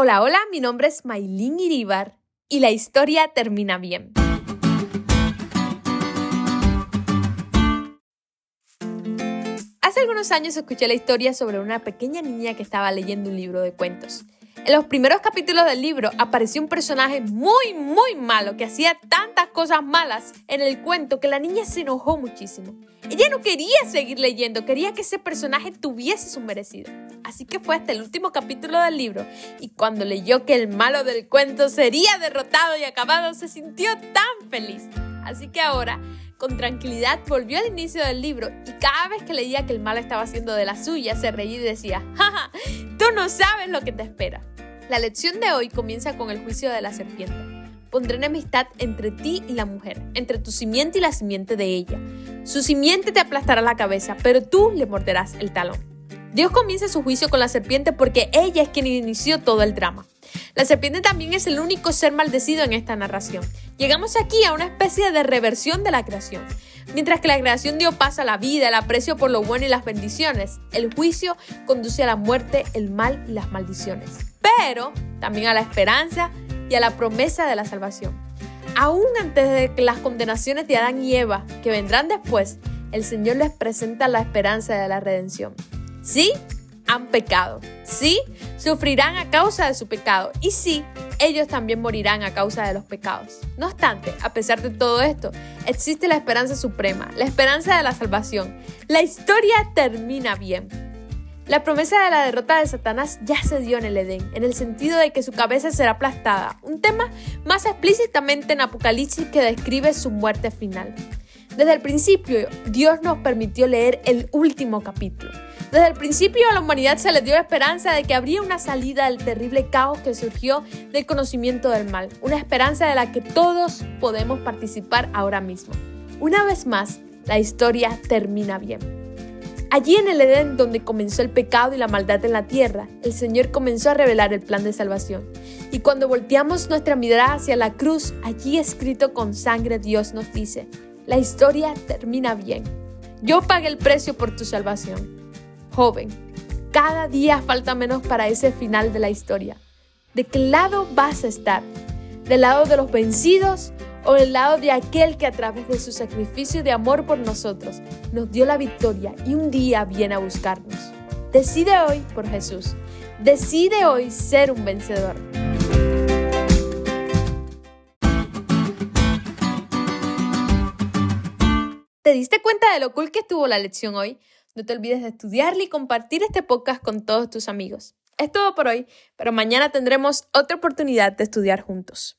Hola, hola, mi nombre es Maylin Iribar y la historia termina bien. Hace algunos años escuché la historia sobre una pequeña niña que estaba leyendo un libro de cuentos. En los primeros capítulos del libro apareció un personaje muy, muy malo que hacía tantas cosas malas en el cuento que la niña se enojó muchísimo. Ella no quería seguir leyendo, quería que ese personaje tuviese su merecido. Así que fue hasta el último capítulo del libro y cuando leyó que el malo del cuento sería derrotado y acabado, se sintió tan feliz. Así que ahora, con tranquilidad, volvió al inicio del libro y cada vez que leía que el mal estaba haciendo de la suya, se reía y decía, jaja, tú no sabes lo que te espera. La lección de hoy comienza con el juicio de la serpiente. Pondré enemistad entre ti y la mujer, entre tu simiente y la simiente de ella. Su simiente te aplastará la cabeza, pero tú le morderás el talón. Dios comienza su juicio con la serpiente porque ella es quien inició todo el drama. La serpiente también es el único ser maldecido en esta narración. Llegamos aquí a una especie de reversión de la creación. Mientras que la creación dio paso a la vida, el aprecio por lo bueno y las bendiciones, el juicio conduce a la muerte, el mal y las maldiciones. Pero también a la esperanza y a la promesa de la salvación. Aún antes de las condenaciones de Adán y Eva, que vendrán después, el Señor les presenta la esperanza de la redención. Sí, han pecado. Sí, sufrirán a causa de su pecado. Y sí, ellos también morirán a causa de los pecados. No obstante, a pesar de todo esto, existe la esperanza suprema, la esperanza de la salvación. La historia termina bien. La promesa de la derrota de Satanás ya se dio en el Edén, en el sentido de que su cabeza será aplastada, un tema más explícitamente en Apocalipsis que describe su muerte final. Desde el principio, Dios nos permitió leer el último capítulo desde el principio a la humanidad se le dio esperanza de que habría una salida del terrible caos que surgió del conocimiento del mal, una esperanza de la que todos podemos participar ahora mismo. Una vez más, la historia termina bien. Allí en el Edén, donde comenzó el pecado y la maldad en la tierra, el Señor comenzó a revelar el plan de salvación. Y cuando volteamos nuestra mirada hacia la cruz, allí escrito con sangre, Dios nos dice, la historia termina bien. Yo pagué el precio por tu salvación. Joven, cada día falta menos para ese final de la historia. ¿De qué lado vas a estar? ¿Del lado de los vencidos o del lado de aquel que a través de su sacrificio de amor por nosotros nos dio la victoria y un día viene a buscarnos? Decide hoy por Jesús. Decide hoy ser un vencedor. ¿Te diste cuenta de lo cool que estuvo la lección hoy? No te olvides de estudiarle y compartir este podcast con todos tus amigos. Es todo por hoy, pero mañana tendremos otra oportunidad de estudiar juntos.